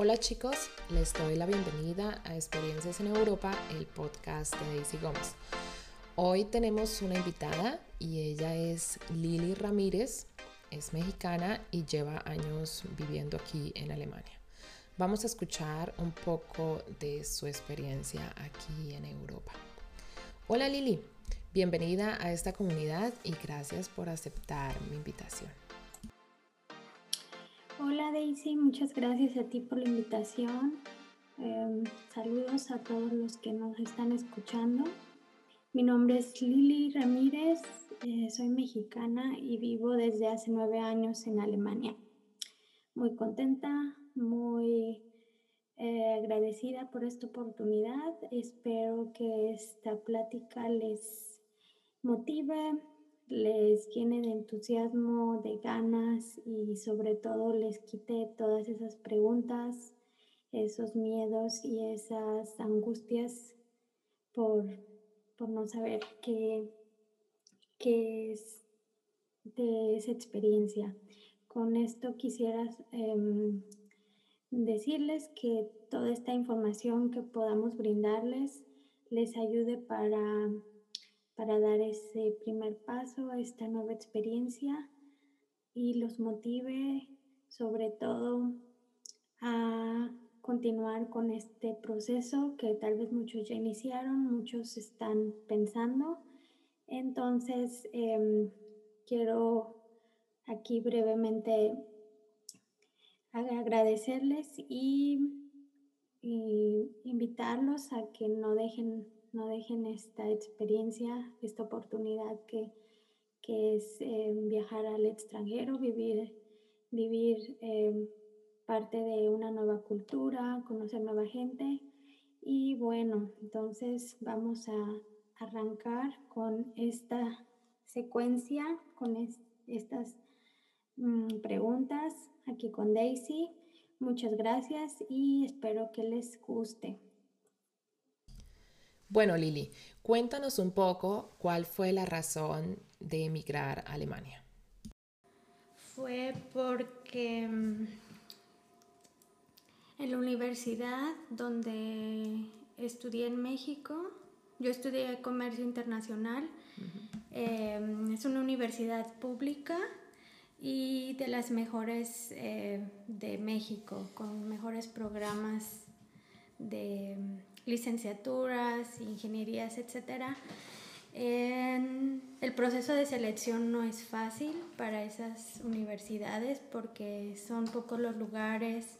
Hola chicos, les doy la bienvenida a Experiencias en Europa, el podcast de Daisy Gómez. Hoy tenemos una invitada y ella es Lili Ramírez, es mexicana y lleva años viviendo aquí en Alemania. Vamos a escuchar un poco de su experiencia aquí en Europa. Hola Lili, bienvenida a esta comunidad y gracias por aceptar mi invitación. Hola Daisy, muchas gracias a ti por la invitación. Em, saludos a todos los que nos están escuchando. Mi nombre es Lili Ramírez, eh, soy mexicana y vivo desde hace nueve años en Alemania. Muy contenta, muy eh, agradecida por esta oportunidad. Espero que esta plática les motive, les llene de entusiasmo, de ganas y sobre todo les quite todas esas preguntas, esos miedos y esas angustias por, no saber qué, qué es de esa experiencia. Con esto quisiera em, decirles que toda esta información que podamos brindarles les ayude para para dar ese primer paso a esta nueva experiencia y los motive sobre todo a continuar con este proceso que tal vez muchos ya iniciaron, muchos están pensando. Entonces, em, quiero aquí brevemente agradecerles y, y invitarlos a que no dejen no dejen esta experiencia, esta oportunidad que, es eh, viajar al extranjero, vivir, vivir eh, parte de una nueva cultura, conocer nueva gente. Y bueno, entonces vamos a arrancar con esta secuencia, con estas mm, preguntas aquí con Daisy. Muchas gracias y espero que les guste. Bueno, Lili, cuéntanos un poco cuál fue la razón de emigrar a Alemania. Fue porque mm, en la universidad donde estudié en México, yo estudié comercio internacional, em, es una universidad pública y de las mejores eh, de México, con mejores programas de licenciaturas, ingenierías, etc. el proceso de selección no es fácil para esas universidades porque son pocos los lugares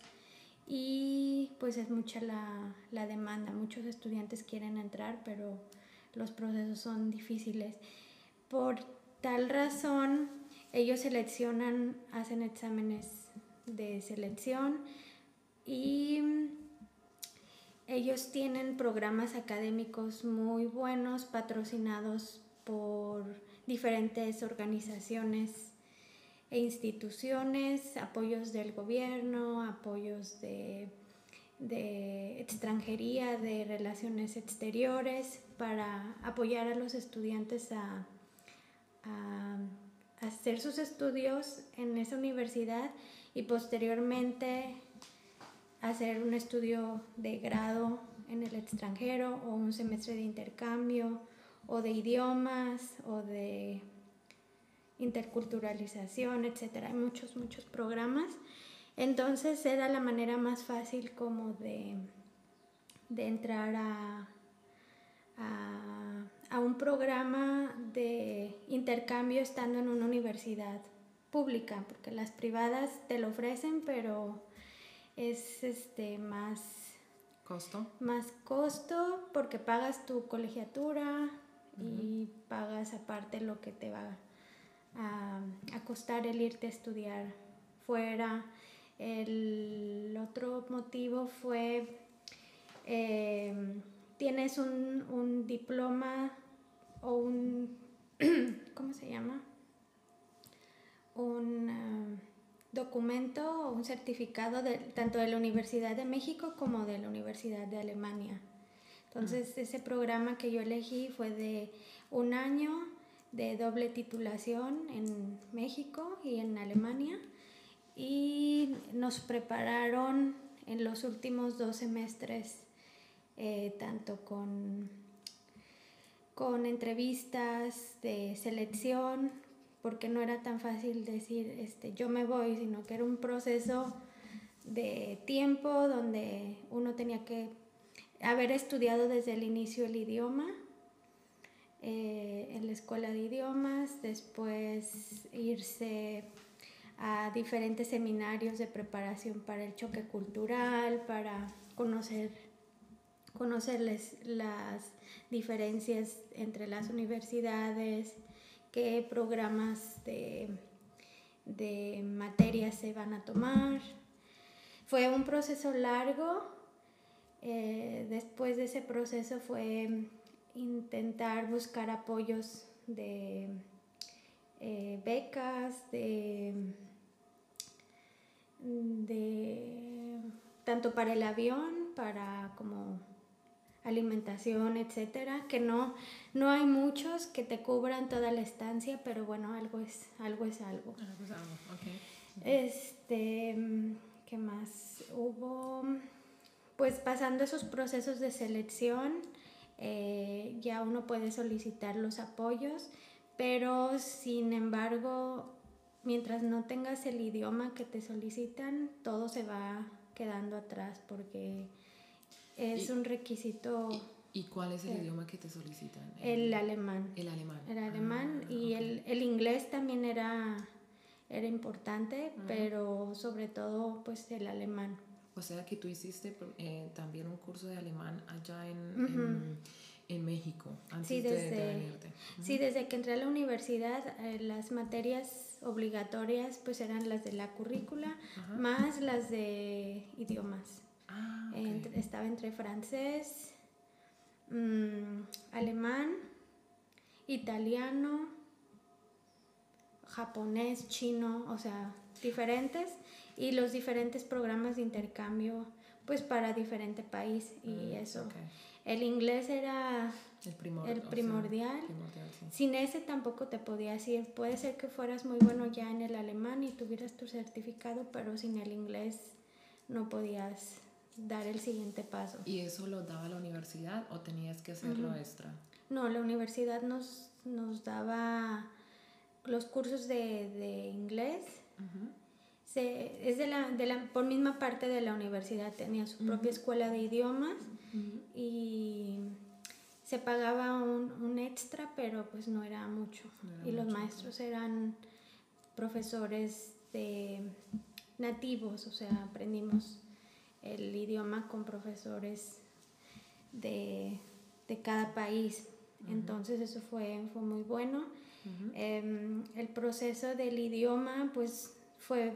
y pues es mucha la, la demanda. Muchos estudiantes quieren entrar, pero los procesos son difíciles. Por tal razón, ellos seleccionan, hacen exámenes de selección y ellos tienen programas académicos muy buenos patrocinados por diferentes organizaciones e instituciones, apoyos del gobierno, apoyos de, extranjería, de relaciones exteriores, para apoyar a los estudiantes a, hacer sus estudios en esa universidad y posteriormente hacer un estudio de grado en el extranjero o un semestre de intercambio o de idiomas o de interculturalización, etcétera. Hay muchos, muchos programas. Entonces era la manera más fácil como de, de entrar a, a, a un programa de intercambio estando en una universidad pública, porque las privadas te lo ofrecen, pero es este más costo. Más costo porque pagas tu colegiatura y pagas aparte lo que te va a, costar el irte a estudiar fuera. El otro motivo fue, em, tienes un, un, diploma o un, ¿cómo se llama? Un documento o un certificado de, tanto de la Universidad de México como de la Universidad de Alemania. Entonces, ah. ese programa que yo elegí fue de un año de doble titulación en México y en Alemania y nos prepararon en los últimos dos semestres, eh, tanto con, con entrevistas de selección, porque no era tan fácil decir este, yo me voy, sino que era un proceso de tiempo donde uno tenía que haber estudiado desde el inicio el idioma eh, en la escuela de idiomas, después irse a diferentes seminarios de preparación para el choque cultural, para conocer, conocerles las diferencias entre las universidades, qué programas de, de materias se van a tomar. Fue un proceso largo. Eh, después de ese proceso fue intentar buscar apoyos de eh, becas, de, de tanto para el avión, para como alimentación, etcétera, que no, no hay muchos que te cubran toda la estancia, pero bueno, algo es algo. Es algo. Este, ¿qué más? Hubo, pues pasando esos procesos de selección, eh, ya uno puede solicitar los apoyos, pero sin embargo, mientras no tengas el idioma que te solicitan, todo se va quedando atrás porque es un requisito. ¿Y, cuál es el idioma que te solicitan? El, alemán. El alemán. El alemán ah, y el, el, inglés también era, era importante, pero sobre todo pues el alemán. O sea que tú hiciste eh, también un curso de alemán allá en, en, México antes sí, desde, de, Sí, desde que entré a la universidad, eh, las materias obligatorias pues eran las de la currícula, más las de idiomas. Ah, estaba entre francés, mm, alemán, italiano, japonés, chino, o sea, diferentes y los diferentes programas de intercambio pues para diferente país y mm, eso. El inglés era el, primordial. Sin ese tampoco te podías ir. Puede ser que fueras muy bueno ya en el alemán y tuvieras tu certificado, pero sin el inglés no podías dar el siguiente paso. ¿Y eso lo daba la universidad o tenías que hacerlo extra? No, la universidad nos, nos daba los cursos de, de inglés se, es de la, de la, por misma parte de la universidad, tenía su propia escuela de idiomas y se pagaba un, un, extra, pero pues no era mucho. y los maestros eran profesores de nativos, o sea, aprendimos el idioma con profesores de, de cada país. Entonces eso fue, fue muy bueno. Em, el proceso del idioma pues fue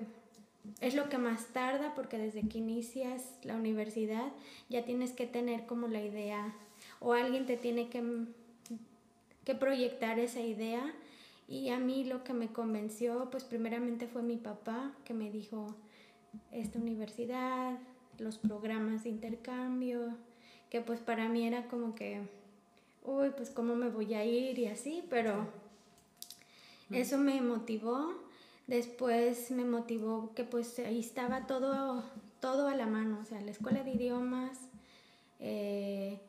es lo que más tarda porque desde que inicias la universidad ya tienes que tener como la idea o alguien te tiene que, que proyectar esa idea y a mí lo que me convenció pues primeramente fue mi papá que me dijo esta universidad, los programas de intercambio, que pues para mí era como que, uy, pues cómo me voy a ir y así, pero eso me motivó. Después me motivó que pues ahí estaba todo, todo a la mano, o sea, la escuela de idiomas, eh,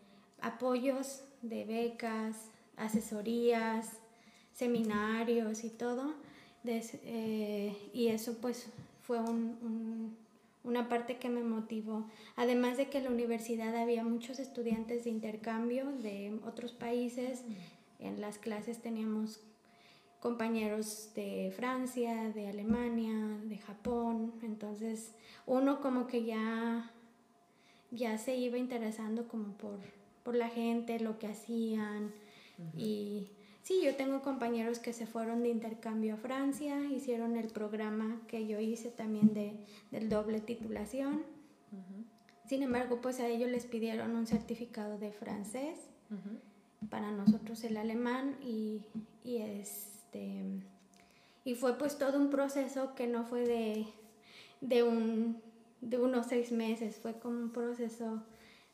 apoyos de becas, asesorías, seminarios y todo. Eh, y eso pues fue una parte que me motivó. Además de que en la universidad había muchos estudiantes de intercambio de otros países, en las clases teníamos compañeros de Francia, de Alemania, de Japón, entonces uno como que ya, ya se iba interesando como por, por la gente, lo que hacían. Y sí, yo tengo compañeros que se fueron de intercambio a Francia, hicieron el programa que yo hice también de, del doble titulación. Sin embargo, pues a ellos les pidieron un certificado de francés, para nosotros el alemán y, y es este, y fue pues todo un proceso que no fue de, de, un, de unos seis meses, fue como un proceso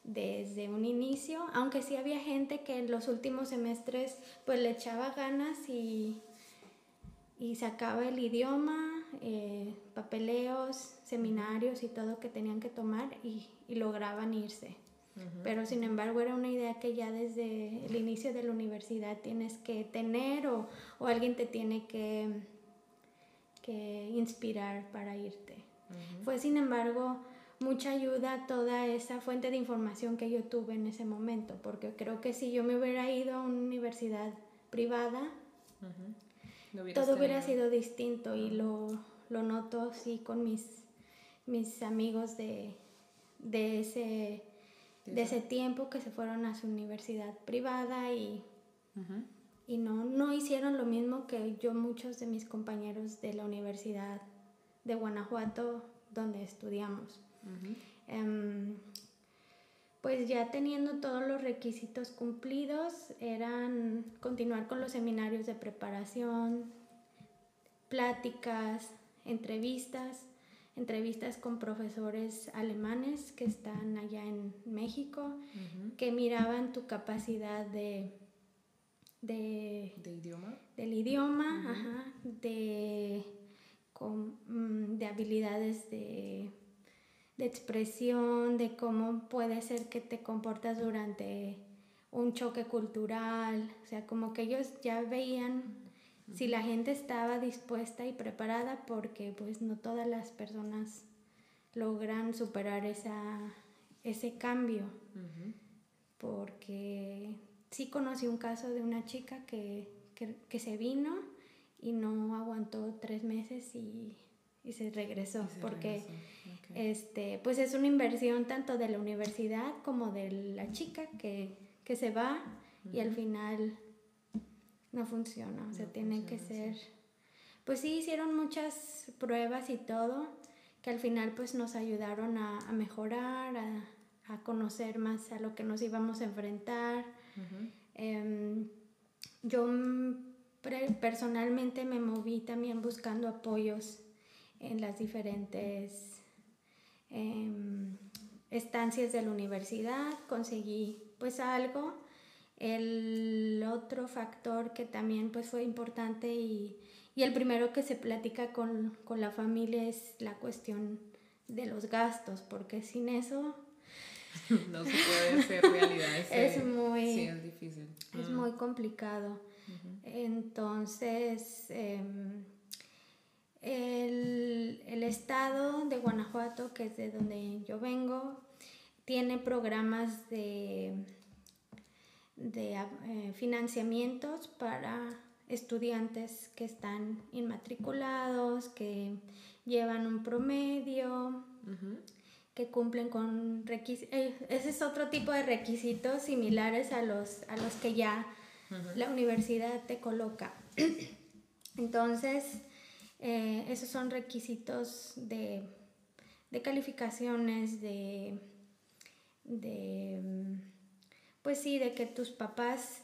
desde un inicio, aunque sí había gente que en los últimos semestres pues le echaba ganas y, y sacaba el idioma eh, papeleos, seminarios y todo que tenían que tomar y, lograban irse. Pero sin embargo era una idea que ya desde el inicio de la universidad tienes que tener o, alguien te tiene que, que inspirar para irte. Fue sin embargo mucha ayuda toda esa fuente de información que yo tuve en ese momento, porque creo que si yo me hubiera ido a una universidad privada, todo hubiera sido distinto y lo, lo noto así con mis, mis amigos de, de, ese, de ese tiempo que se fueron a su universidad privada y, y no, no hicieron lo mismo que yo muchos de mis compañeros de la Universidad de Guanajuato donde estudiamos. Em, pues ya teniendo todos los requisitos cumplidos, eran continuar con los seminarios de preparación, pláticas, entrevistas, entrevistas con profesores alemanes que están allá en México, que miraban tu capacidad de... De, idioma? Del idioma, de, mm, de habilidades de de expresión, de cómo puede ser que te comportas durante un choque cultural, o sea, como que ellos ya veían si la gente estaba dispuesta y preparada porque pues no todas las personas logran superar esa, ese cambio. Porque sí conocí un caso de una chica que, se vino y no aguantó tres meses y, se regresó porque este, pues es una inversión tanto de la universidad como de la chica que, se va y al final no funciona. O sea, tienen que ser... Pues sí, hicieron muchas pruebas y todo que al final pues nos ayudaron a, mejorar, a, conocer más a lo que nos íbamos a enfrentar. Em, yo personalmente me moví también buscando apoyos en las diferentes Em, estancias de la universidad, conseguí pues algo. El otro factor que también pues fue importante y, y el primero que se platica con, con, la familia es la cuestión de los gastos, porque sin eso... no se puede hacer realidad. es muy... Sí, es difícil. Es muy complicado. Entonces... Em, el, el, estado de Guanajuato, que es de donde yo vengo, tiene programas de, de eh, financiamientos para estudiantes que están inmatriculados, que llevan un promedio, que cumplen con requisitos. Eh, ese es otro tipo de requisitos similares a los, a los que ya la universidad te coloca. Entonces, eh, esos son requisitos de, calificaciones, de, pues sí, de que tus papás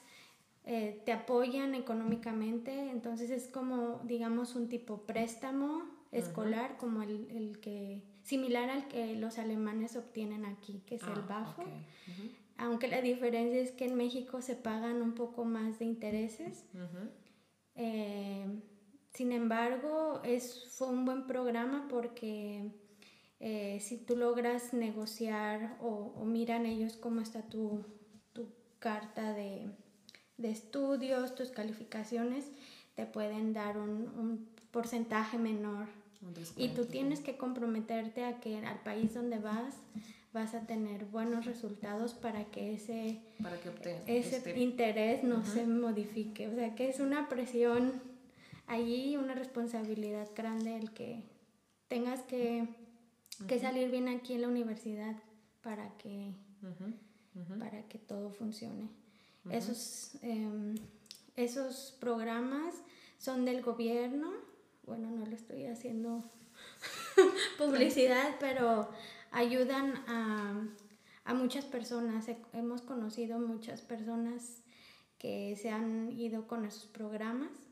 eh, te apoyan económicamente, entonces es como, digamos, un tipo préstamo escolar, como el, que, similar al que los alemanes obtienen aquí, que es el ah, BAFO. Aunque la diferencia es que en México se pagan un poco más de intereses. Sin embargo, es, fue un buen programa porque eh, si tú logras negociar o, miran ellos cómo está tu, carta de, estudios, tus calificaciones, te pueden dar un, porcentaje menor. Y tú tienes que comprometerte a que al país donde vas vas a tener buenos resultados para que ese, ese este interés no se modifique. O sea que es una presión allí una responsabilidad grande el que tengas que, salir bien aquí en la universidad para que, Para que todo funcione. Esos, em, esos programas son del gobierno, bueno, no le estoy haciendo publicidad, pero ayudan a, a muchas personas. Hemos conocido muchas personas que se han ido con esos programas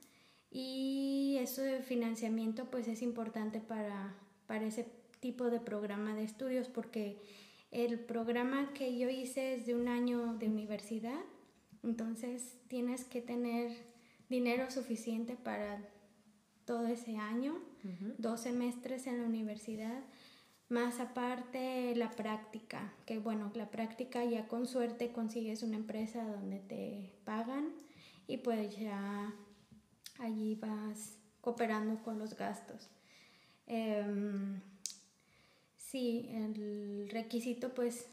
y eso de financiamiento pues es importante para, para ese tipo de programa de estudios porque el programa que yo hice es de un año de universidad, entonces tienes que tener dinero suficiente para todo ese año, dos semestres en la universidad, más aparte la práctica, que bueno, la práctica ya con suerte consigues una empresa donde te pagan y pues ya allí vas cooperando con los gastos. Em, sí, el requisito pues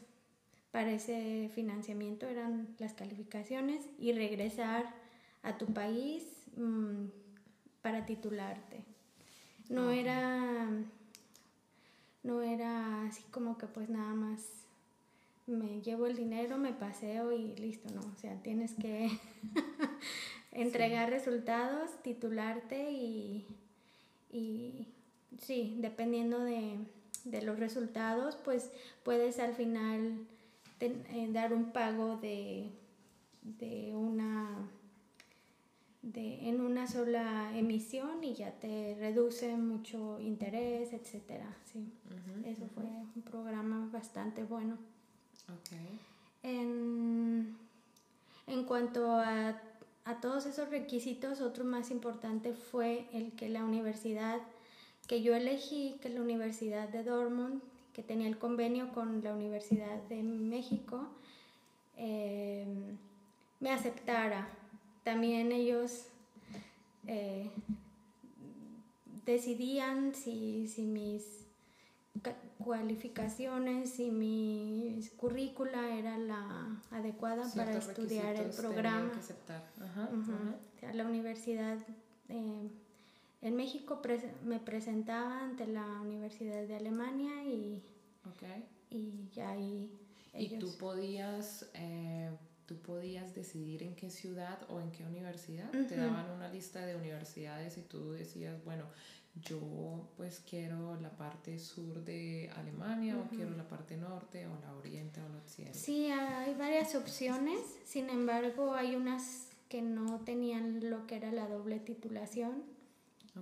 para ese financiamiento eran las calificaciones y regresar a tu país mm, para titularte. No era no era así como que pues nada más me llevo el dinero, me paseo y listo, no, o sea, tienes que entregar resultados, titularte y, y sí, dependiendo de, los resultados, pues puedes al final eh, dar un pago de, de una de, en una sola emisión y ya te reduce mucho interés, etcétera. Sí, eso fue un programa bastante bueno. Okay. En, en cuanto a, a, todos esos requisitos, otro más importante fue el que la universidad que yo elegí, que es la Universidad de Dortmund, que tenía el convenio con la Universidad de México, eh, me aceptara. También ellos eh, decidían si, si, mis cualificaciones y mi currícula era la adecuada para estudiar el programa. la universidad eh, en México me presentaba ante la Universidad de Alemania y, y ya ahí... ¿Y tú podías eh, tú podías decidir en qué ciudad o en qué universidad. Te daban una lista de universidades y tú decías, bueno, yo pues quiero la parte sur de Alemania o quiero la parte norte o la oriente o la occidente. Sí, hay varias opciones, sin embargo hay unas que no tenían lo que era la doble titulación.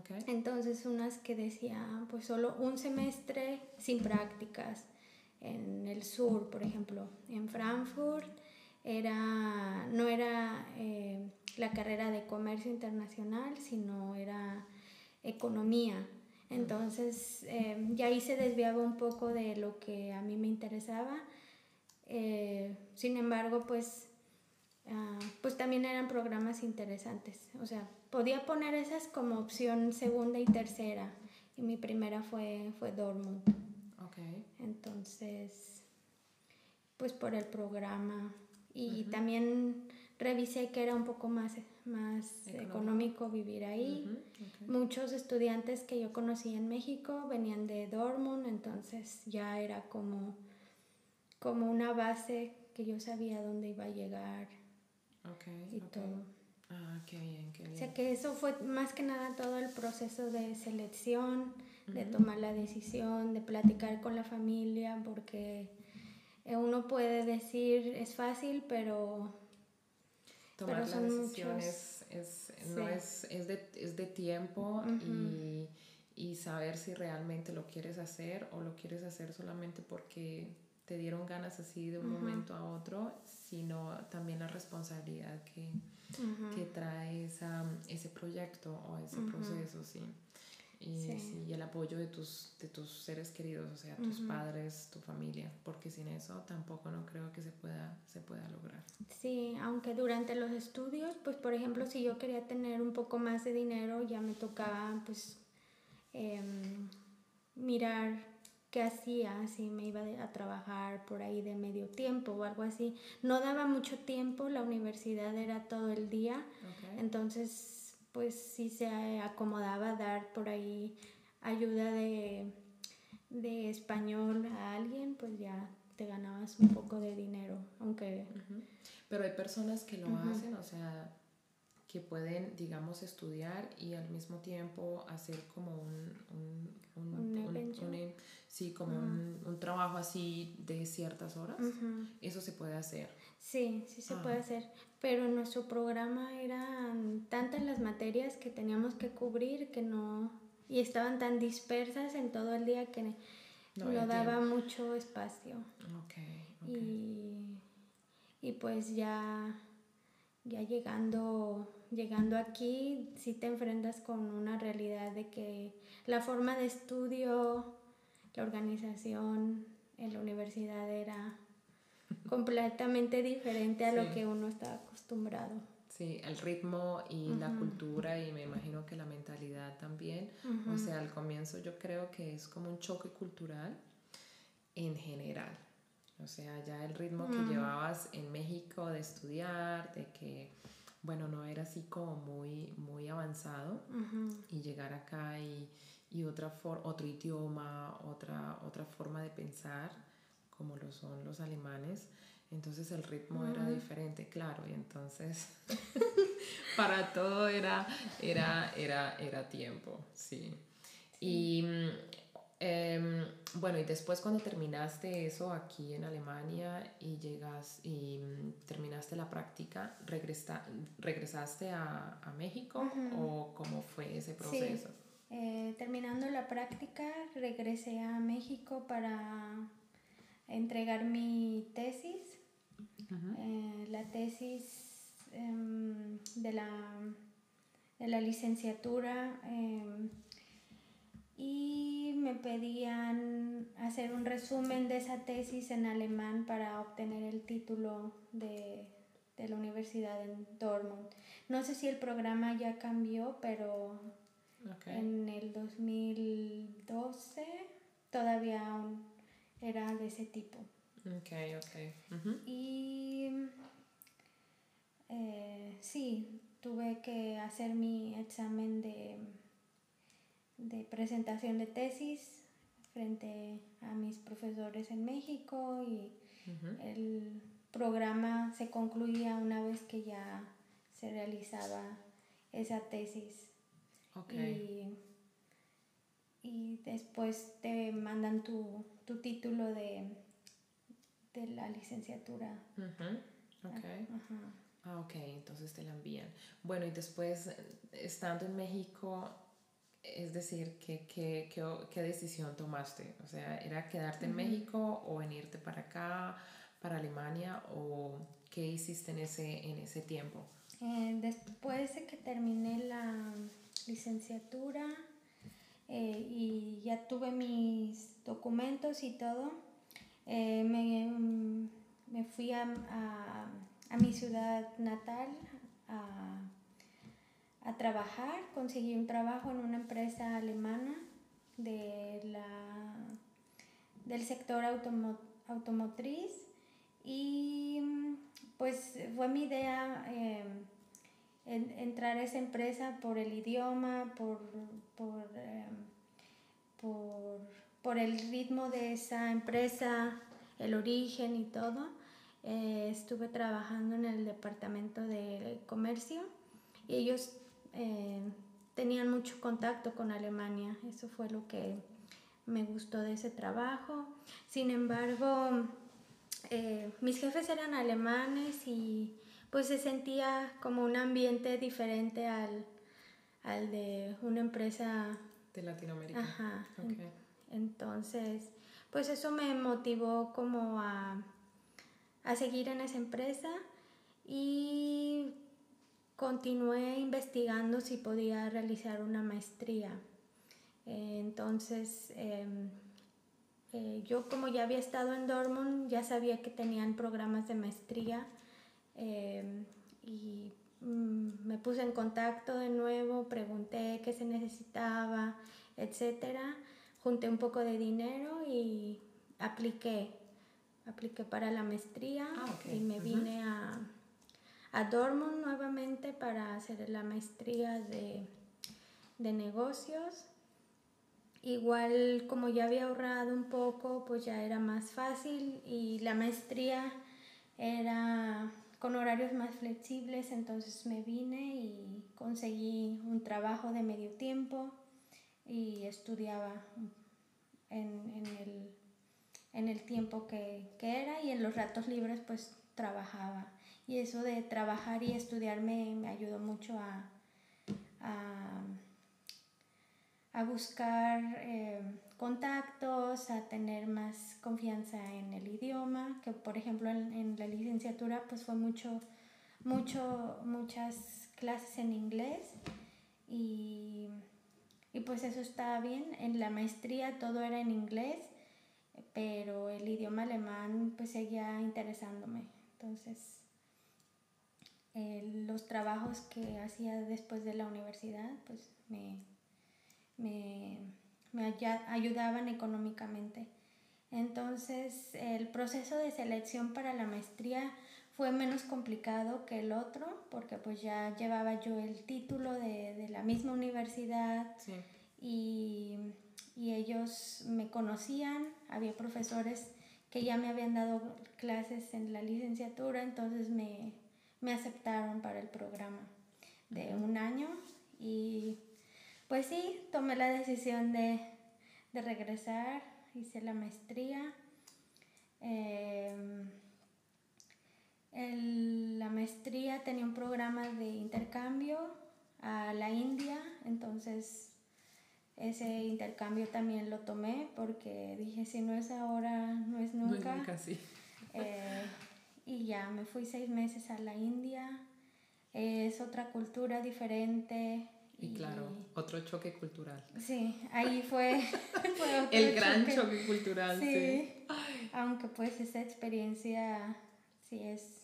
Okay. Entonces unas que decían pues solo un semestre sin prácticas en el sur, por ejemplo, en Frankfurt era, no era eh, la carrera de comercio internacional, sino era economía. Entonces, eh, ya ahí se desviaba un poco de lo que a mí me interesaba. Eh, sin embargo, pues, ah, pues también eran programas interesantes. O sea, podía poner esas como opción segunda y tercera. Y mi primera fue, fue Dortmund. Okay. Entonces, pues por el programa y también revisé que era un poco más, más económico, vivir ahí. Muchos estudiantes que yo conocí en México venían de Dortmund, entonces ya era como, como una base que yo sabía dónde iba a llegar y todo. Ah, qué bien, qué bien. O sea que eso fue más que nada todo el proceso de selección, de tomar la decisión, de platicar con la familia, porque eh, uno puede decir es fácil, pero... Tomar la decisión es, no es, es, de, es de tiempo y, y, saber si realmente lo quieres hacer o lo quieres hacer solamente porque te dieron ganas así de un momento a otro, sino también la responsabilidad que, que trae esa, ese proyecto o ese proceso, sí y, el apoyo de tus, de tus seres queridos, o sea, tus padres, tu familia, porque sin eso tampoco no creo que se pueda, se pueda lograr. Sí, aunque durante los estudios, pues por ejemplo, si yo quería tener un poco más de dinero, ya me tocaba pues em, mirar qué hacía, si me iba a trabajar por ahí de medio tiempo o algo así. No daba mucho tiempo, la universidad era todo el día, entonces pues si se acomodaba dar por ahí ayuda de, español a alguien, pues ya te ganabas un poco de dinero, aunque... Pero hay personas que lo hacen, o sea, que pueden, digamos, estudiar y al mismo tiempo hacer como un, un, un, sí, como un, trabajo así de ciertas horas. Eso se puede hacer. Sí, sí se puede hacer. Pero en nuestro programa eran tantas las materias que teníamos que cubrir que no... Y estaban tan dispersas en todo el día que no, daba mucho espacio. Okay, Y, y pues ya ya llegando, llegando aquí, sí te enfrentas con una realidad de que la forma de estudio, la organización en la universidad era completamente diferente a lo que uno está acostumbrado. Sí, el ritmo y la cultura y me imagino que la mentalidad también. O sea, al comienzo yo creo que es como un choque cultural en general. O sea, ya el ritmo que llevabas en México de estudiar, de que, bueno, no era así como muy, muy avanzado y llegar acá y, y otra otro idioma, otra, otra forma de pensar, como lo son los alemanes. Entonces el ritmo era diferente, claro, y entonces para todo era, era, era, era tiempo, sí. Y Em, bueno, y después cuando terminaste eso aquí en Alemania y llegas y mm, terminaste la práctica, regresa, ¿regresaste a, a México o cómo fue ese proceso? Eh, terminando la práctica, regresé a México para entregar mi tesis. Eh, la tesis em, de, la, de la licenciatura em, y me pedían hacer un resumen de esa tesis en alemán para obtener el título de, la universidad en Dortmund. No sé si el programa ya cambió, pero en el 2012 todavía era de ese tipo. Ok, ok. Y eh, sí, tuve que hacer mi examen de de presentación de tesis frente a mis profesores en México y el programa se concluía una vez que ya se realizaba esa tesis. Y, después te mandan tu, título de, de la licenciatura. Ah, ok, entonces te la envían. Bueno, y después, estando en México, es decir, ¿qué, qué, qué, qué decisión tomaste? O sea, ¿era quedarte en México o venirte para acá, para Alemania? ¿O qué hiciste en ese, en ese tiempo? Eh, después de que terminé la licenciatura eh, y ya tuve mis documentos y todo, eh, me, me, fui a, a, a, mi ciudad natal, a a trabajar, conseguí un trabajo en una empresa alemana de la, del sector automotriz y pues fue mi idea eh, entrar a esa empresa por el idioma, por, por, eh, por, el ritmo de esa empresa, el origen y todo. Eh, estuve trabajando en el departamento de comercio y ellos eh, tenían mucho contacto con Alemania. Eso fue lo que me gustó de ese trabajo. Sin embargo, eh, mis jefes eran alemanes y pues se sentía como un ambiente diferente al, al de una empresa de Latinoamérica. Ajá. Entonces, pues eso me motivó como a, a seguir en esa empresa y continué investigando si podía realizar una maestría. Entonces, em, eh, yo como ya había estado en Dortmund, ya sabía que tenían programas de maestría em, y mm, me puse en contacto de nuevo, pregunté qué se necesitaba, etc. Junté un poco de dinero y apliqué. Apliqué para la maestría ah, y me vine a a Dortmund nuevamente para hacer la maestría de, negocios. Igual como ya había ahorrado un poco, pues ya era más fácil y la maestría era con horarios más flexibles, entonces me vine y conseguí un trabajo de medio tiempo y estudiaba en, el, tiempo que, que, era y en los ratos libres pues trabajaba y eso de trabajar y estudiar me, ayudó mucho a, a, buscar eh, contactos, a tener más confianza en el idioma, que por ejemplo en, la licenciatura pues fue mucho mucho, muchas clases en inglés y, y pues eso estaba bien. En la maestría todo era en inglés, pero el idioma alemán pues seguía interesándome. Entonces, los trabajos que hacía después de la universidad pues me, me, me ayudaban económicamente. Entonces, el proceso de selección para la maestría fue menos complicado que el otro, porque pues ya llevaba yo el título de, de la misma universidad y, y, ellos me conocían, había profesores que ya me habían dado clases en la licenciatura, entonces me, me aceptaron para el programa de un año y pues sí, tomé la decisión de, de regresar, hice la maestría. Eh, la maestría tenía un programa de intercambio a la India, entonces ese intercambio también lo tomé porque dije, si no es ahora, no es nunca. nunca, sí. Eh, y ya me fui seis meses a la India. es otra cultura diferente. Y, claro, otro choque cultural. Sí, ahí fue, el gran choque, cultural. Sí, aunque pues esa experiencia sí es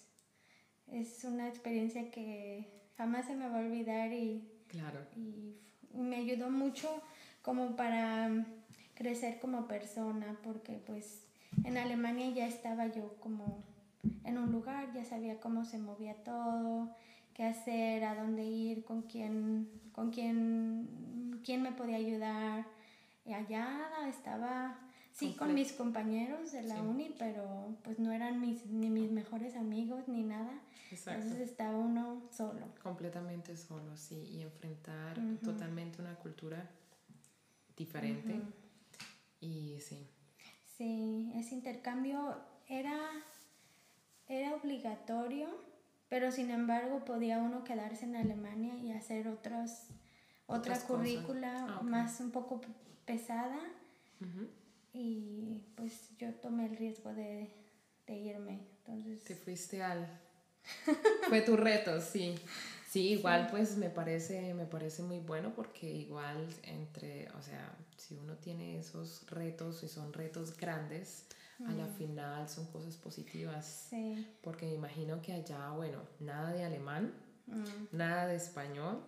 es una experiencia que jamás se me va a olvidar y, claro. y me ayudó mucho como para crecer como persona, porque pues en Alemania ya estaba yo como en un lugar, ya sabía cómo se movía todo, qué hacer, a dónde ir, con quién, con quién, quién me podía ayudar. Y allá estaba Sí, con mis compañeros de la uni, pero pues no eran mis, ni mis mejores amigos ni nada. Exacto. Entonces estaba uno solo. Completamente solo, sí, y enfrentar totalmente una cultura diferente. Y sí. Sí, ese intercambio era, era obligatorio, pero sin embargo podía uno quedarse en Alemania y hacer otros, otra currícula ah, más un poco pesada y pues yo tomé el riesgo de, de irme. Entonces... Te fuiste al... Fue tu reto, sí. Sí, igual pues me parece, me parece muy bueno porque igual entre, o sea, si uno tiene esos retos y son retos grandes, a la final son cosas positivas. Sí. Porque me imagino que allá, bueno, nada de alemán, nada de español,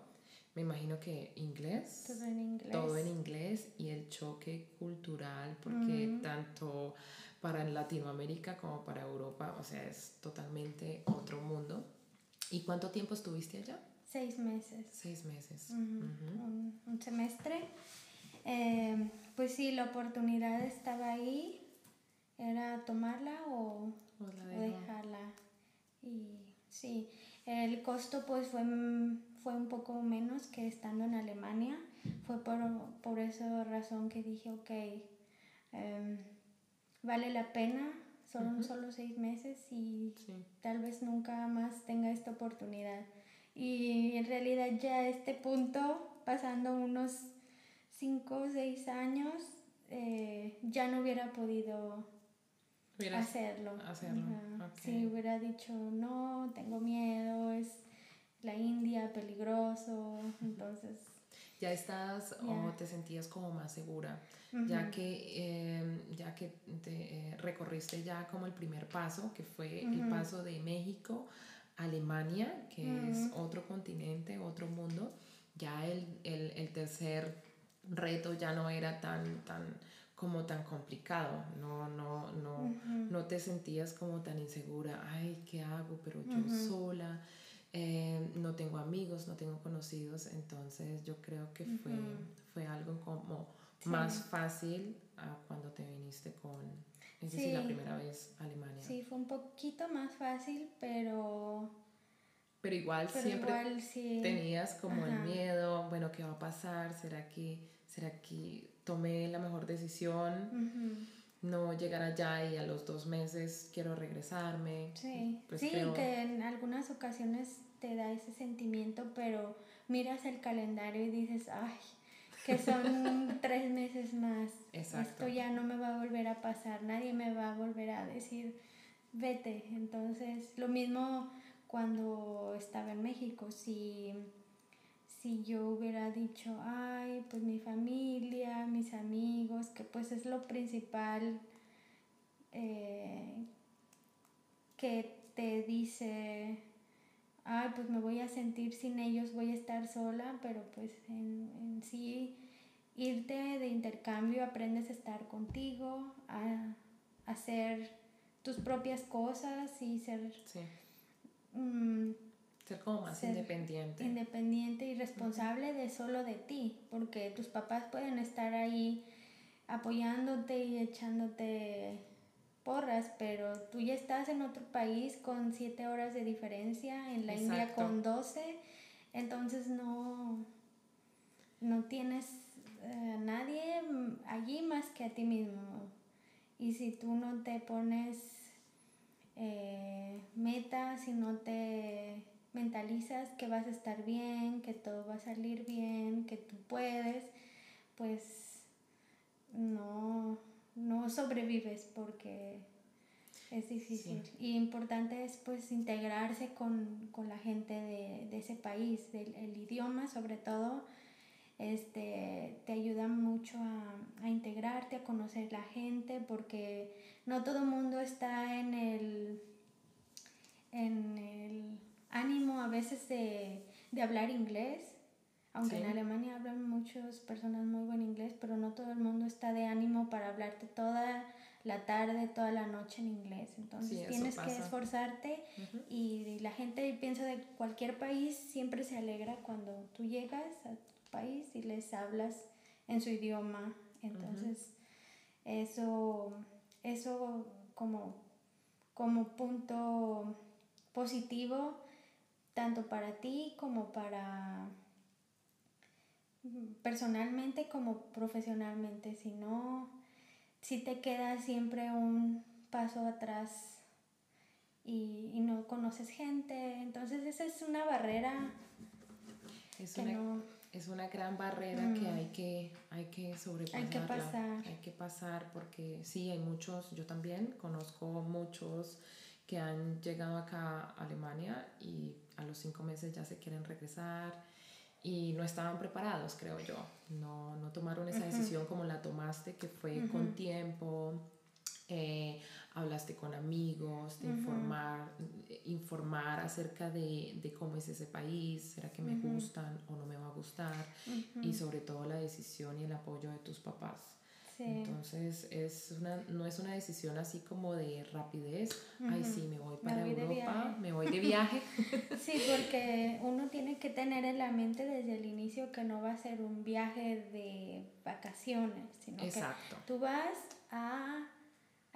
me imagino que inglés. Todo en inglés. Todo en inglés y el choque cultural, porque tanto para Latinoamérica como para Europa, o sea, es totalmente otro mundo. ¿Y cuánto tiempo estuviste allá? Seis meses. Seis meses. un, semestre. Eh, pues sí, la oportunidad estaba ahí, era tomarla o, o dejarla. Y sí, el costo pues fue fue un poco menos que estando en Alemania. Fue por, por esa razón que dije, ok, em, vale la pena, son solo seis meses y tal vez nunca más tenga esta oportunidad. Y en realidad ya a este punto, pasando unos cinco o seis años, eh, ya no hubiera podido hacerlo. hacerlo. Si hubiera dicho, no, tengo miedo, es la India, peligroso, entonces... Ya estás o te sentías como más segura, ya que, em, ya que te, eh, recorriste ya como el primer paso, que fue el paso de México a Alemania, que es otro continente, otro mundo, ya el, el, el, tercer reto ya no era tan, tan como tan complicado, no, no, no, no te sentías como tan insegura, ay, ¿qué hago? Pero yo sola, eh, no tengo amigos, no tengo conocidos, entonces yo creo que fue, fue algo como más fácil cuando te viniste con, es decir, la primera vez a Alemania. Sí, fue un poquito más fácil, pero... Pero igual siempre tenías como el miedo, bueno, ¿qué va a pasar? ¿Será que, será que tomé la mejor decisión? no llegar allá y a los dos meses quiero regresarme. Sí, pues sí, que en algunas ocasiones te da ese sentimiento, pero miras el calendario y dices, ay, que son tres meses más. Esto ya no me va a volver a pasar, nadie me va a volver a decir, vete. Entonces, lo mismo cuando estaba en México. Si, si yo hubiera dicho, ay, pues mi familia, mis amigos, que pues es lo principal eh, que te dice, ay, pues me voy a sentir sin ellos, voy a estar sola, pero pues en, en sí irte de intercambio aprendes a estar contigo, a, hacer tus propias cosas y ser... Mm, ser como más independiente. Independiente y responsable de solo de ti, porque tus papás pueden estar ahí apoyándote y echándote porras, pero tú ya estás en otro país con siete horas de diferencia, en la India con 12, entonces no, no tienes a eh, nadie allí más que a ti mismo. Y si tú no te pones eh, metas, y no te mentalizas que vas a estar bien, que todo va a salir bien, que tú puedes, pues no, no sobrevives porque es difícil. Y importante es pues integrarse con, la gente de, ese país, el idioma sobre todo este, te ayuda mucho a, a, integrarte, a conocer la gente, porque no todo el mundo está en el, en el ánimo a veces de, de hablar inglés, aunque en Alemania hablan muchas personas muy buen inglés, pero no todo el mundo está de ánimo para hablarte toda la tarde, toda la noche en inglés. Entonces tienes que esforzarte y la gente piensa de cualquier país siempre se alegra cuando tú llegas a país y les hablas en su idioma. Entonces, eso, eso como, como punto positivo, tanto para ti como para personalmente como profesionalmente. Si no, si te queda siempre un paso atrás y, y no conoces gente, entonces esa es una barrera que no es una gran barrera que hay que, hay que sobrepasar. Hay que pasar. Hay que pasar porque sí, hay muchos, yo también conozco muchos que han llegado acá a Alemania y a los cinco meses ya se quieren regresar y no estaban preparados, creo yo. No, no tomaron esa decisión como la tomaste, que fue con tiempo, eh, hablaste con amigos, de informar, informar acerca de, de, cómo es ese país, será que me gustan o no me va a gustar, y sobre todo la decisión y el apoyo de tus papás. Entonces es una, no es una decisión así como de rapidez, ay sí, me voy para Europa, me voy de viaje. sí, porque uno tiene que tener en la mente desde el inicio que no va a ser un viaje de vacaciones, sino Exacto. que tú vas a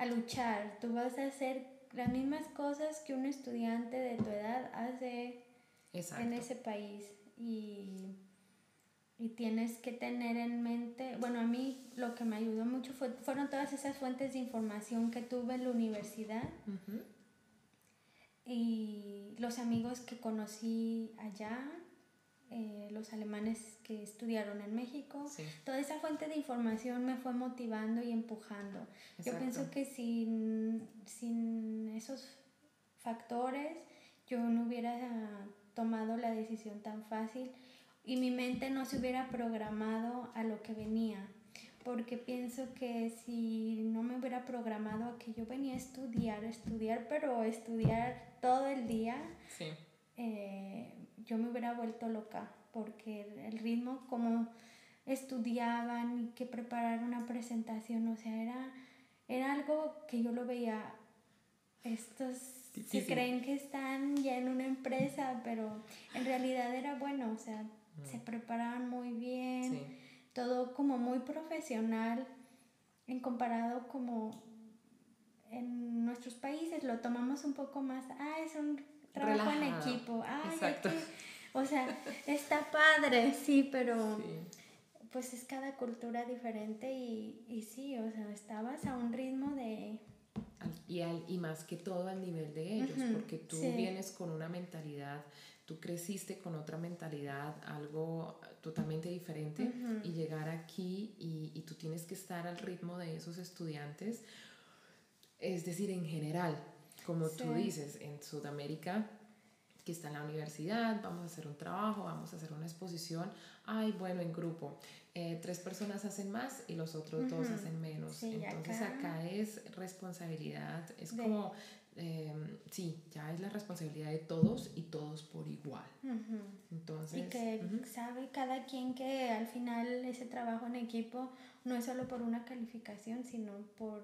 a luchar, tú vas a hacer las mismas cosas que un estudiante de tu edad hace en ese país y, y, tienes que tener en mente, que me ayudó mucho fue, fueron todas esas fuentes de información que tuve en la universidad y los amigos que conocí allá eh, los alemanes que estudiaron en México. Toda esa fuente de información me fue motivando y empujando. Yo pienso que sin, sin esos factores yo no hubiera tomado la decisión tan fácil y mi mente no se hubiera programado a lo que venía. Porque pienso que si no me hubiera programado a que yo venía a estudiar, estudiar, pero estudiar todo el día, sí. eh, yo me hubiera vuelto loca porque el ritmo como estudiaban y que preparar una presentación, o sea, era, era algo que yo lo veía, estos se creen que están ya en una empresa, pero en realidad era bueno, o sea, se preparaban muy bien, todo como muy profesional en comparado como en nuestros países lo tomamos un poco más, ah, es un trabajo en equipo. Exacto. o sea, está padre, sí, pero pues es cada cultura diferente y, y sí, o sea, estabas a un ritmo de... Y, al, y más que todo al nivel de ellos, porque tú vienes con una mentalidad, tú creciste con otra mentalidad, algo totalmente diferente, y llegar aquí y, y tú tienes que estar al ritmo de esos estudiantes, es decir, en general, como tú dices, en Sudamérica que está en la universidad, vamos a hacer un trabajo, vamos a hacer una exposición, ay, bueno, en grupo, eh, tres personas hacen más y los otros dos hacen menos. Entonces acá... es responsabilidad, es como, em, sí, ya es la responsabilidad de todos y todos por igual. Entonces... Y que sabe cada quien que al final ese trabajo en equipo no es solo por una calificación, sino por,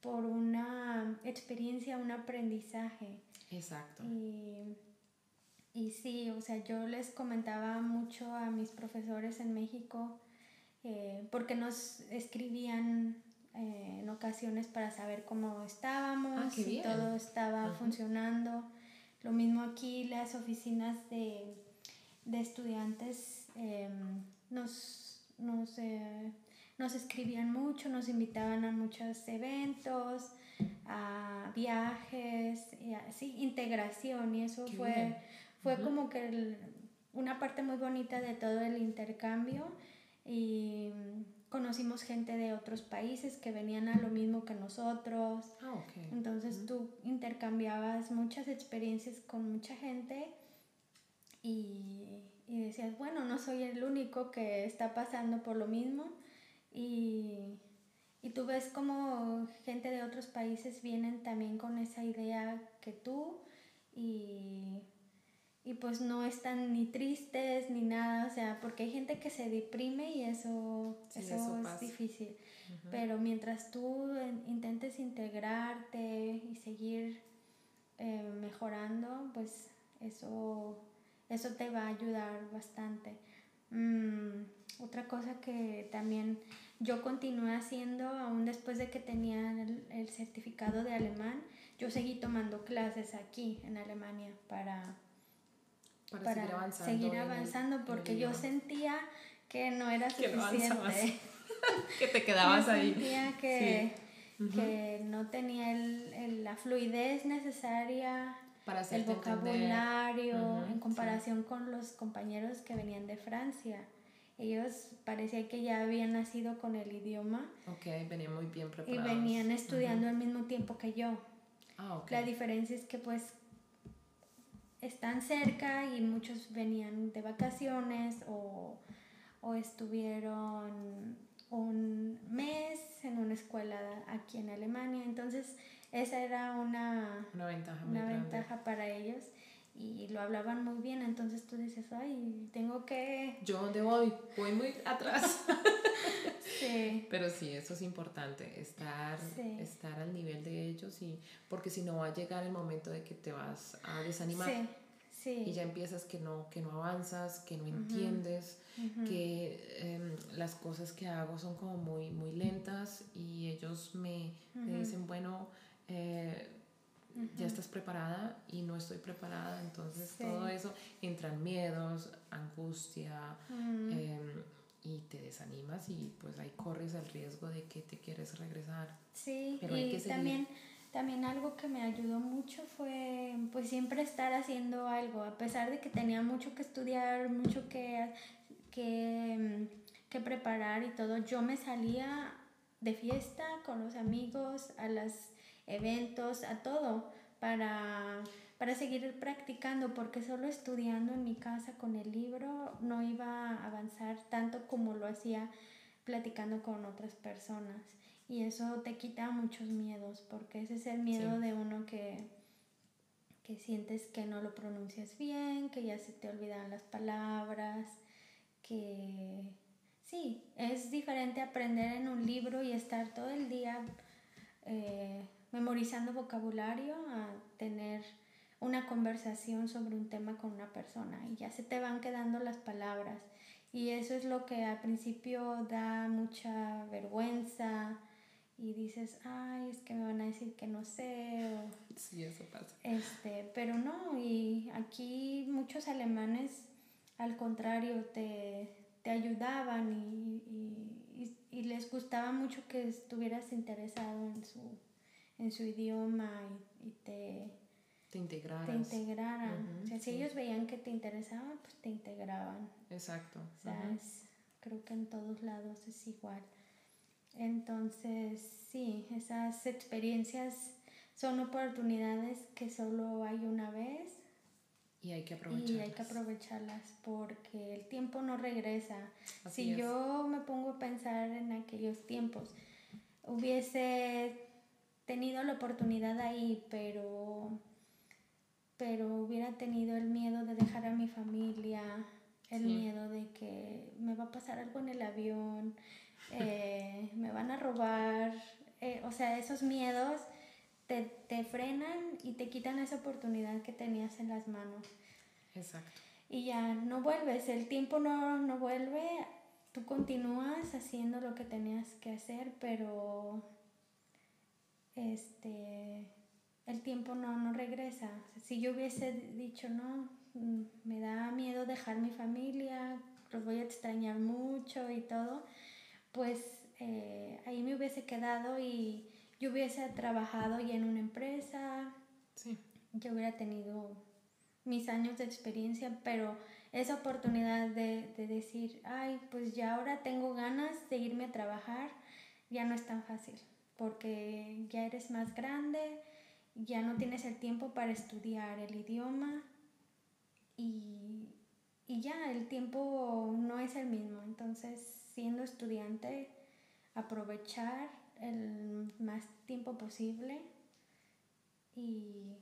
por una experiencia, un aprendizaje. Exacto. Y y sí, o sea, yo les comentaba mucho a mis profesores en México eh, porque nos escribían eh, en ocasiones para saber cómo estábamos, ah, si todo estaba funcionando. Lo mismo aquí, las oficinas de, de estudiantes em, nos, nos, eh, nos escribían mucho, nos invitaban a muchos eventos, a viajes, y así, integración, y eso fue fue como que una parte muy bonita de todo el intercambio y conocimos gente de otros países que venían a lo mismo que nosotros. Ah, Entonces tú intercambiabas muchas experiencias con mucha gente y, y, decías, bueno, no soy el único que está pasando por lo mismo. Y, y tú ves como gente de otros países vienen también con esa idea que tú y y pues no están ni tristes ni nada, o sea, porque hay gente que se deprime y eso, eso, es difícil. Pero mientras tú intentes integrarte y seguir eh, mejorando, pues eso, eso te va a ayudar bastante. Mm, otra cosa que también yo continué haciendo, aún después de que tenía el, el certificado de alemán, yo seguí tomando clases aquí en Alemania para para, seguir avanzando, porque yo sentía que no era suficiente. que te quedabas yo ahí. Sentía que, que no tenía el, la fluidez necesaria, para el vocabulario, en comparación con los compañeros que venían de Francia. Ellos parecía que ya habían nacido con el idioma. Ok, venían muy bien preparados. Y venían estudiando al mismo tiempo que yo. Ah, okay. La diferencia es que pues están cerca y muchos venían de vacaciones o, o estuvieron un mes en una escuela aquí en Alemania. Entonces, esa era una, una ventaja, una ventaja para ellos y lo hablaban muy bien. Entonces tú dices, ay, tengo que... Yo dónde voy, voy muy atrás. sí. Pero sí, eso es importante, estar, estar al nivel de ellos y porque si no va a llegar el momento de que te vas a desanimar. Sí. Sí. Y ya empiezas que no, que no avanzas, que no entiendes, que em, las cosas que hago son como muy, muy lentas y ellos me, me dicen, bueno, eh, ya estás preparada y no estoy preparada, entonces todo eso entran miedos, angustia em, y te desanimas y pues ahí corres el riesgo de que te quieres regresar. Sí, Pero y también, también algo que me ayudó mucho fue pues siempre estar haciendo algo, a pesar de que tenía mucho que estudiar, mucho que, que, que preparar y todo, yo me salía de fiesta con los amigos, a los eventos, a todo, para, para seguir practicando, porque solo estudiando en mi casa con el libro no iba a avanzar tanto como lo hacía platicando con otras personas. Y eso te quita muchos miedos, porque ese es el miedo de uno que, que sientes que no lo pronuncias bien, que ya se te olvidan las palabras, que sí, es diferente aprender en un libro y estar todo el día eh, memorizando vocabulario a tener una conversación sobre un tema con una persona y ya se te van quedando las palabras y eso es lo que al principio da mucha vergüenza y dices, ay, es que me van a decir que no sé. sí, eso pasa. Este, pero no, y aquí muchos alemanes al contrario te, te ayudaban y, y, y, les gustaba mucho que estuvieras interesado en su, en su idioma y, te, te integraran. Te integraran. o sea, si ellos veían que te interesaba, pues te integraban. Exacto. O sea, creo que en todos lados es igual. Entonces, sí, esas experiencias son oportunidades que solo hay una vez Y hay que aprovecharlas. Y hay que aprovecharlas porque el tiempo no regresa. si yo me pongo a pensar en aquellos tiempos, hubiese tenido la oportunidad ahí, pero, pero hubiera tenido el miedo de dejar a mi familia, el miedo de que me va a pasar algo en el avión, eh, me van a robar, eh, o sea, esos miedos te, te, frenan y te quitan esa oportunidad que tenías en las manos. Exacto. Y ya no vuelves, el tiempo no, no vuelve, tú continúas haciendo lo que tenías que hacer, pero este el tiempo no, no regresa. Si yo hubiese dicho, no, mm, me da miedo dejar mi familia, los voy a extrañar mucho y todo, pues eh, ahí me hubiese quedado y yo hubiese trabajado ya en una empresa, sí. yo hubiera tenido mis años de experiencia, pero esa oportunidad de, de, decir, ay, pues ya ahora tengo ganas de irme a trabajar, ya no es tan fácil, porque ya eres más grande, ya no tienes el tiempo para estudiar el idioma y, y ya el tiempo no es el mismo. Entonces, siendo estudiante, aprovechar el más tiempo posible y...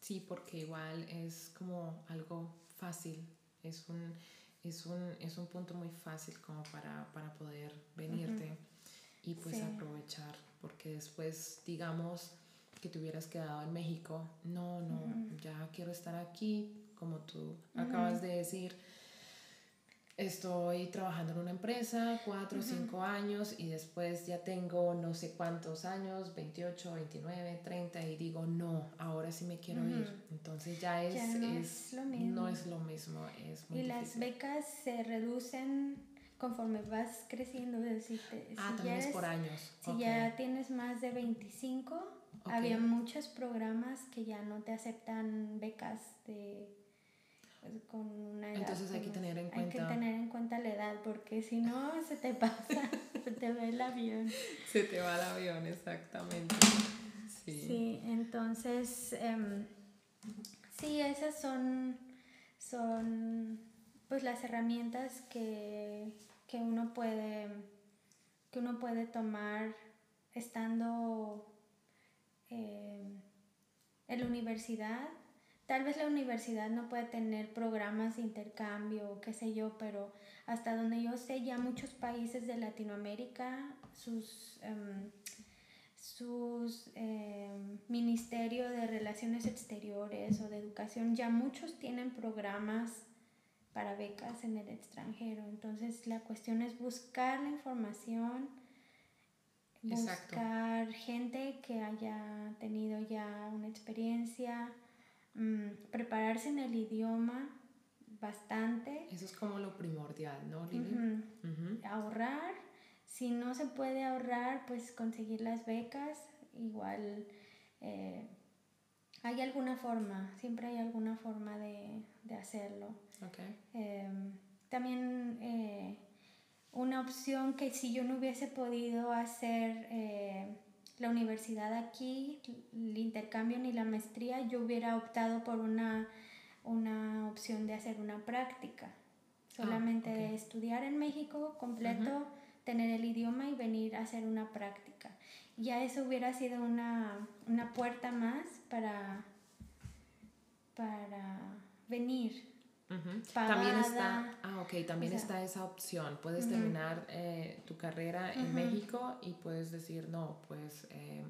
Sí, porque igual es como algo fácil, es un, es un, es un punto muy fácil como para, para poder venirte y pues aprovechar, porque después digamos que te hubieras quedado en México, no, no, ya quiero estar aquí, como tú acabas de decir, estoy trabajando en una empresa cuatro o cinco años y después ya tengo no sé cuántos años, 28, 29, 30 y digo, no, ahora sí me quiero ir. Entonces ya es, no, es, lo mismo. no es lo mismo. Es muy y las becas se reducen conforme vas creciendo. Es ah, también es por años. Si ya tienes más de 25, había muchos programas que ya no te aceptan becas de pues, con una edad. Entonces hay que tener en cuenta. Hay que tener en cuenta la edad, porque si no se te pasa, se te va el avión. Se te va el avión, exactamente. Sí. Sí, entonces, em, sí, esas son, son pues las herramientas que, que uno puede que uno puede tomar estando em, en la universidad. Tal vez la universidad no puede tener programas de intercambio qué sé yo, pero hasta donde yo sé ya muchos países de Latinoamérica, sus, um, sus em, ministerios de relaciones exteriores o de educación, ya muchos tienen programas para becas en el extranjero. Entonces la cuestión es buscar la información, buscar gente que haya tenido ya una experiencia Mm, prepararse en el idioma bastante. Eso es como lo primordial, ¿no, Ahorrar. Si no se puede ahorrar, pues conseguir las becas. Igual eh, hay alguna forma, siempre hay alguna forma de, hacerlo. Em, también eh, una opción que si yo no hubiese podido hacer eh, la universidad aquí, el intercambio ni la maestría, yo hubiera optado por una, una opción de hacer una práctica. Ah, Solamente estudiar en México completo, tener el idioma y venir a hacer una práctica. Ya eso hubiera sido una, una puerta más para, para venir. También está, ah, ok, también está esa opción. Puedes terminar eh, tu carrera en México y puedes decir, no, pues eh,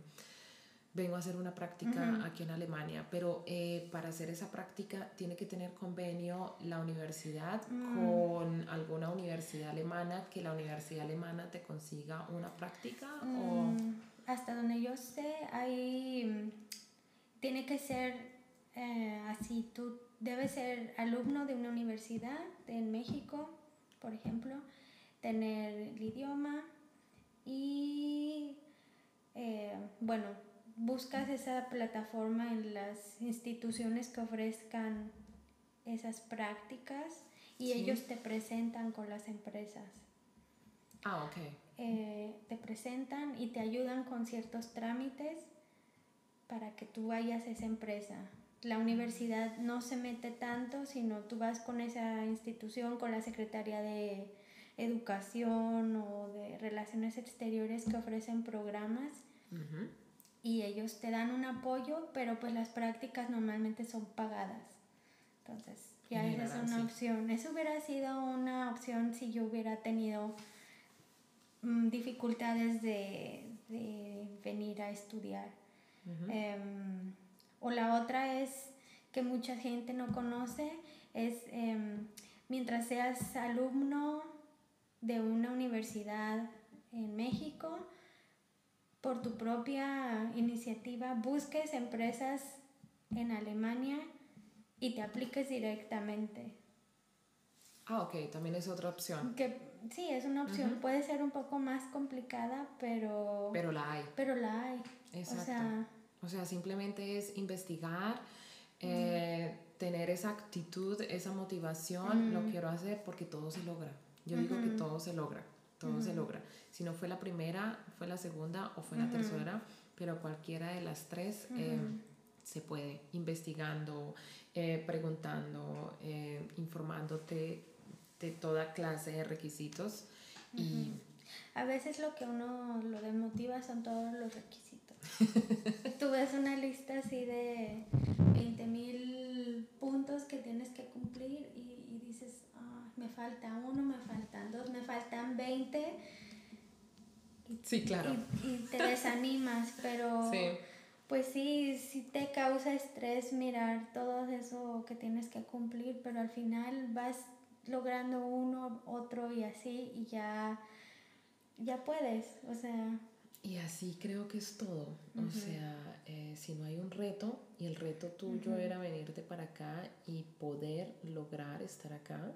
vengo a hacer una práctica aquí en Alemania, pero eh, para hacer esa práctica tiene que tener convenio la universidad mm. con alguna universidad alemana, que la universidad alemana te consiga una práctica o... Mm, hasta donde yo sé, hay, tiene que ser así, tú debe ser alumno de una universidad en México, por ejemplo, tener el idioma y, eh, bueno, buscas esa plataforma en las instituciones que ofrezcan esas prácticas y ellos te presentan con las empresas. Ah, ok. Eh, te presentan y te ayudan con ciertos trámites para que tú vayas a esa empresa la universidad no se mete tanto, sino tú vas con esa institución, con la Secretaría de Educación o de Relaciones Exteriores que ofrecen programas y ellos te dan un apoyo, pero pues las prácticas normalmente son pagadas. Entonces, ya esa es una opción. Eso hubiera sido una opción si yo hubiera tenido mm, dificultades de, venir a estudiar. Em, o la otra es que mucha gente no conoce, es em, mientras seas alumno de una universidad en México, por tu propia iniciativa busques empresas en Alemania y te apliques directamente. Ah, ok, también es otra opción. Que sí, es una opción. Puede ser un poco más complicada, pero... Pero la hay. Pero la hay. Exacto. O sea, o sea simplemente es investigar, eh, tener esa actitud, esa motivación, lo quiero hacer porque todo se logra. Yo digo que todo se logra, todo se logra. Si no fue la primera, fue la segunda o fue la tercera, pero cualquiera de las tres eh, se puede, investigando, eh, preguntando, eh, informándote de toda clase de requisitos. Y a veces lo que uno lo desmotiva son todos los requisitos. Tú ves una lista así de 20 mil puntos que tienes que cumplir y, dices, ah, me falta uno, me faltan dos, me faltan 20. Sí, claro. Y, te desanimas, pero pues sí, sí te causa estrés mirar todo eso que tienes que cumplir, pero al final vas logrando uno, otro y así y ya, ya puedes, o sea... Y así creo que es todo, o sea, eh, si no hay un reto y el reto tuyo era venirte para acá y poder lograr estar acá,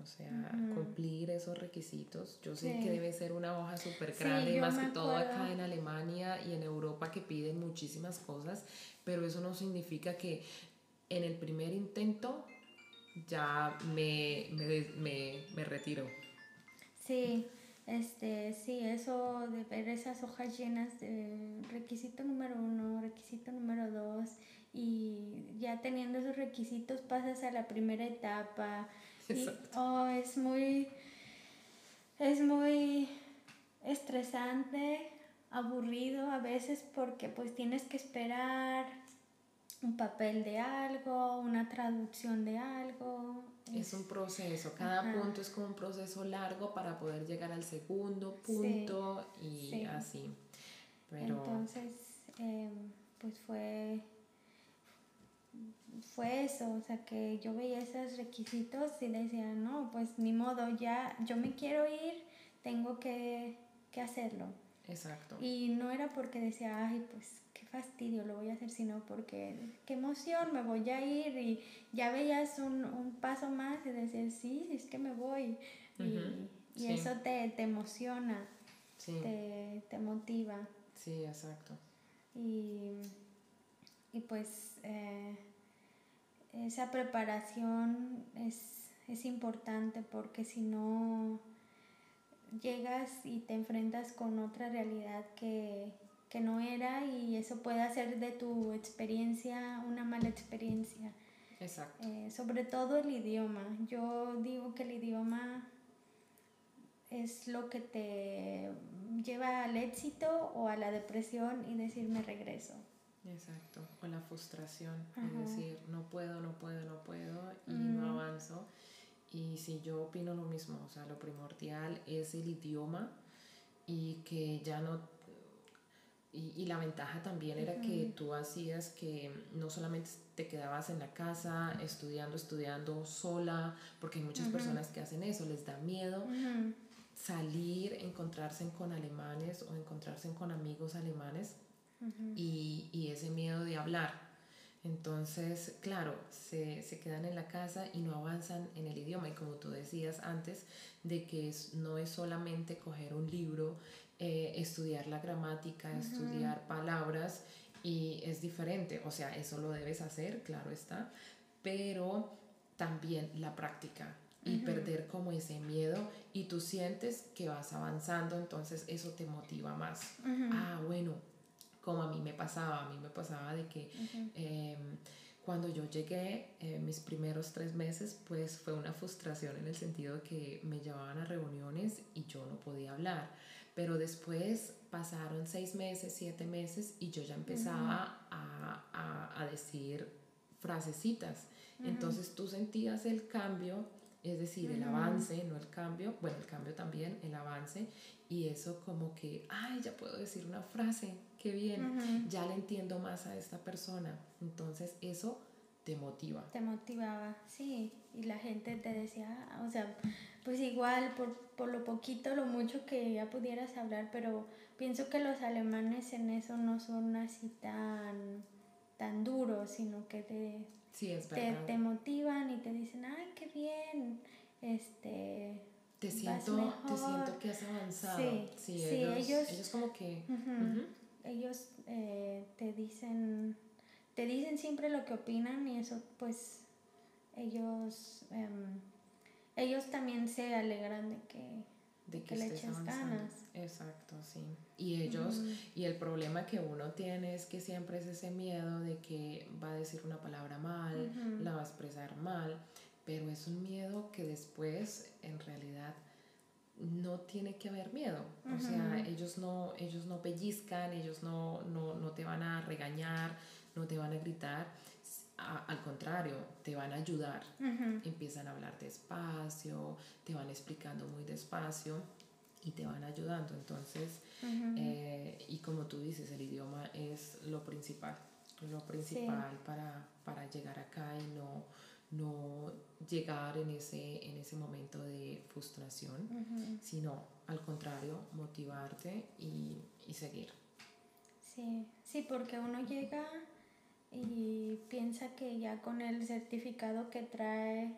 o sea, cumplir esos requisitos. Yo sé que debe ser una hoja súper grande, más que todo acá en Alemania y en Europa que piden muchísimas cosas, pero eso no significa que en el primer intento ya me, me, me, me retiro. Sí, este, sí, eso de ver esas hojas llenas de requisito número uno, requisito número dos, y ya teniendo esos requisitos pasas a la primera etapa, oh, es muy, es muy estresante, aburrido a veces porque pues tienes que esperar un papel de algo, una traducción de algo. Es, un proceso, cada punto es como un proceso largo para poder llegar al segundo punto y así. Entonces, em, pues fue fue eso, o sea, que yo veía esos requisitos y decía, no, pues ni modo, ya yo me quiero ir, tengo que, hacerlo. Exacto. Y no era porque decía, ay, pues qué fastidio, lo voy a hacer, sino porque qué emoción, me voy a ir y ya veías un, paso más y decías, sí, es que me voy. Y, eso te, emociona, te, te, motiva. Sí, exacto. Y, y pues... Eh, esa preparación es, importante porque si no llegas y te enfrentas con otra realidad que, no era y eso puede hacer de tu experiencia una mala experiencia. Exacto. Eh, sobre todo el idioma. Yo digo que el idioma es lo que te lleva al éxito o a la depresión y decir me regreso. Exacto, o la frustración, es decir, no puedo, no puedo, no puedo y no avanzo. Y si yo opino lo mismo, o sea, lo primordial es el idioma y que ya no... Y, y la ventaja también era que tú hacías que no solamente te quedabas en la casa estudiando, estudiando sola, porque hay muchas personas que hacen eso, les da miedo salir, encontrarse con alemanes o encontrarse con amigos alemanes y, y, ese miedo de hablar. Entonces, claro, se, se, quedan en la casa y no avanzan en el idioma. Y como tú decías antes, de que es, no es solamente coger un libro, eh, estudiar la gramática, estudiar palabras, y es diferente. O sea, eso lo debes hacer, claro está, pero también la práctica y perder como ese miedo y tú sientes que vas avanzando, entonces eso te motiva más. Ah, bueno, como a mí me pasaba, a mí me pasaba de que em, cuando yo llegué, eh, mis primeros tres meses, pues fue una frustración en el sentido de que me llevaban a reuniones y yo no podía hablar. Pero después pasaron seis meses, siete meses y yo ya empezaba a, a, a, decir frasecitas. Entonces tú sentías el cambio, es decir, el avance, no el cambio, bueno, el cambio también, el avance, y eso como que, ay, ya puedo decir una frase, qué bien, ya le entiendo más a esta persona. Entonces eso te motiva. Te motivaba, sí, y la gente te decía, o sea, pues igual por, por lo poquito, lo mucho que ya pudieras hablar, pero pienso que los alemanes en eso no son así tan, tan duros, sino que te, te, te, motivan y te dicen, ay, qué bien, este... Te siento, te siento que has avanzado. Sí, sí, ellos, ellos, como que... Ellos eh, te dicen, te dicen siempre lo que opinan y eso pues ellos... Em, ellos también se alegran de que, de que, le eches ganas. Exacto, sí. Y ellos, y el problema que uno tiene es que siempre es ese miedo de que va a decir una palabra mal, la va a expresar mal, pero es un miedo que después en realidad no tiene que haber miedo. O sea, ellos no, ellos no pellizcan, ellos no, no, no te van a regañar, no te van a gritar, al contrario, te van a ayudar. Empiezan a hablar despacio, te van explicando muy despacio y te van ayudando. Entonces, eh, y como tú dices, el idioma es lo principal, lo principal para, para, llegar acá y no, no llegar en ese, en ese momento de frustración, sino al contrario, motivarte y, y seguir. Sí, sí, porque uno llega y piensa que ya con el certificado que trae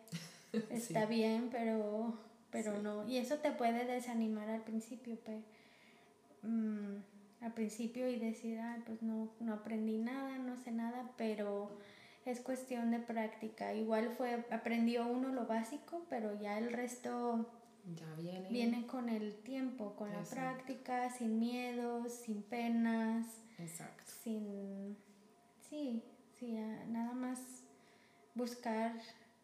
está bien, pero, pero no. Y eso te puede desanimar al principio, pero, mm, al principio y decir, ah, pues no, no aprendí nada, no sé nada, pero es cuestión de práctica. Igual fue, aprendió uno lo básico, pero ya el resto ya viene. viene con el tiempo, con la práctica, sin miedos, sin penas. Exacto. Sin Sí, sí, nada más buscar,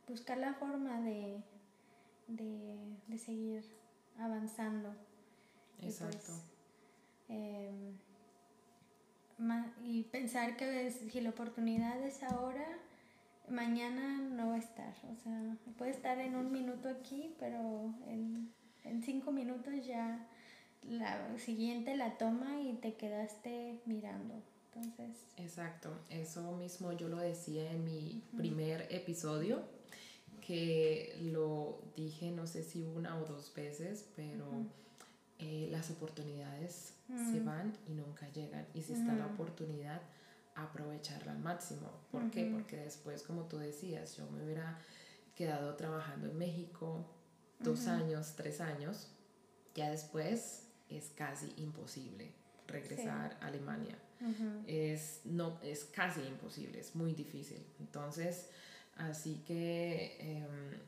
buscar la forma de, de, seguir avanzando. Exacto. Em, y, pensar que si la oportunidad es ahora, mañana no va a estar. O sea, puede estar en un minuto aquí, pero en, en cinco minutos ya la siguiente la toma y te quedaste mirando. Entonces. Exacto, eso mismo yo lo decía en mi primer episodio, que lo dije no sé si una o dos veces, pero eh, las oportunidades se van y nunca llegan. Y si está la oportunidad, aprovecharla al máximo. ¿Por qué? Porque después, como tú decías, yo me hubiera quedado trabajando en México dos años, tres años, ya después es casi imposible regresar a Alemania es, no, es casi imposible, es muy difícil. Entonces, así que em,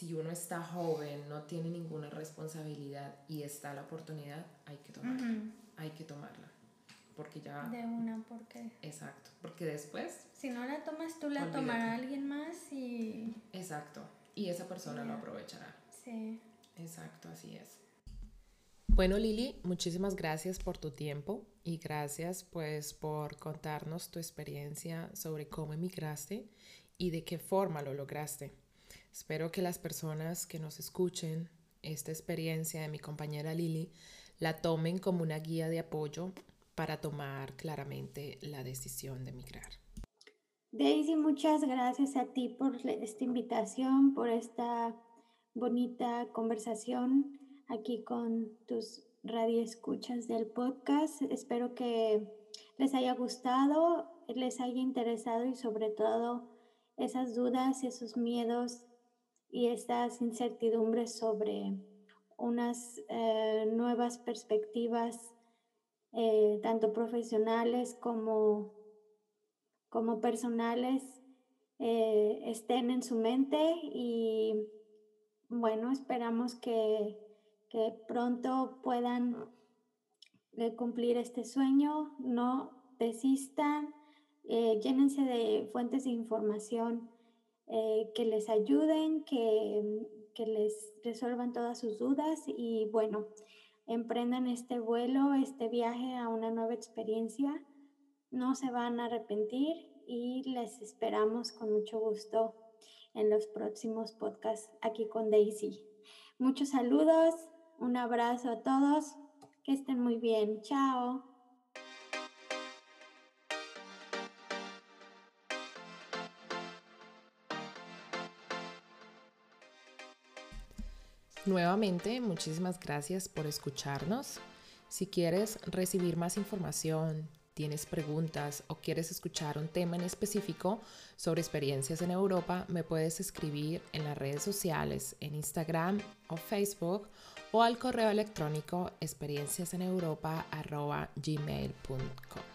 si uno está joven, no tiene ninguna responsabilidad y está la oportunidad, hay que tomarla. Hay que tomarla. Porque ya... De una, porque... Exacto, porque después... Si no la tomas tú, la tomará alguien más y... Exacto, y esa persona lo aprovechará. Sí. Exacto, así es. Bueno, Lili, muchísimas gracias por tu tiempo y gracias pues por contarnos tu experiencia sobre cómo emigraste y de qué forma lo lograste. Espero que las personas que nos escuchen esta experiencia de mi compañera Lili la tomen como una guía de apoyo para tomar claramente la decisión de emigrar. Daisy, muchas gracias a ti por esta invitación, por esta bonita conversación aquí con tus radioescuchas del podcast. Espero que les haya gustado, les haya interesado y sobre todo esas dudas, esos miedos y estas incertidumbres sobre unas eh, nuevas perspectivas, eh, tanto profesionales como, como personales, eh, estén en su mente y bueno, esperamos que que pronto puedan cumplir este sueño, no desistan, llénense de fuentes de información eh, que les ayuden, que, que les resuelvan todas sus dudas y bueno, emprendan este vuelo, este viaje a una nueva experiencia. No se van a arrepentir y les esperamos con mucho gusto en los próximos podcasts aquí con Daisy. Muchos saludos, un abrazo a todos, que estén muy bien, chao. Nuevamente, muchísimas gracias por escucharnos. Si quieres recibir más información, tienes preguntas o quieres escuchar un tema en específico sobre experiencias en Europa, me puedes escribir en las redes sociales, en Instagram o Facebook o al correo electrónico experienciaseneuropa.gmail.com.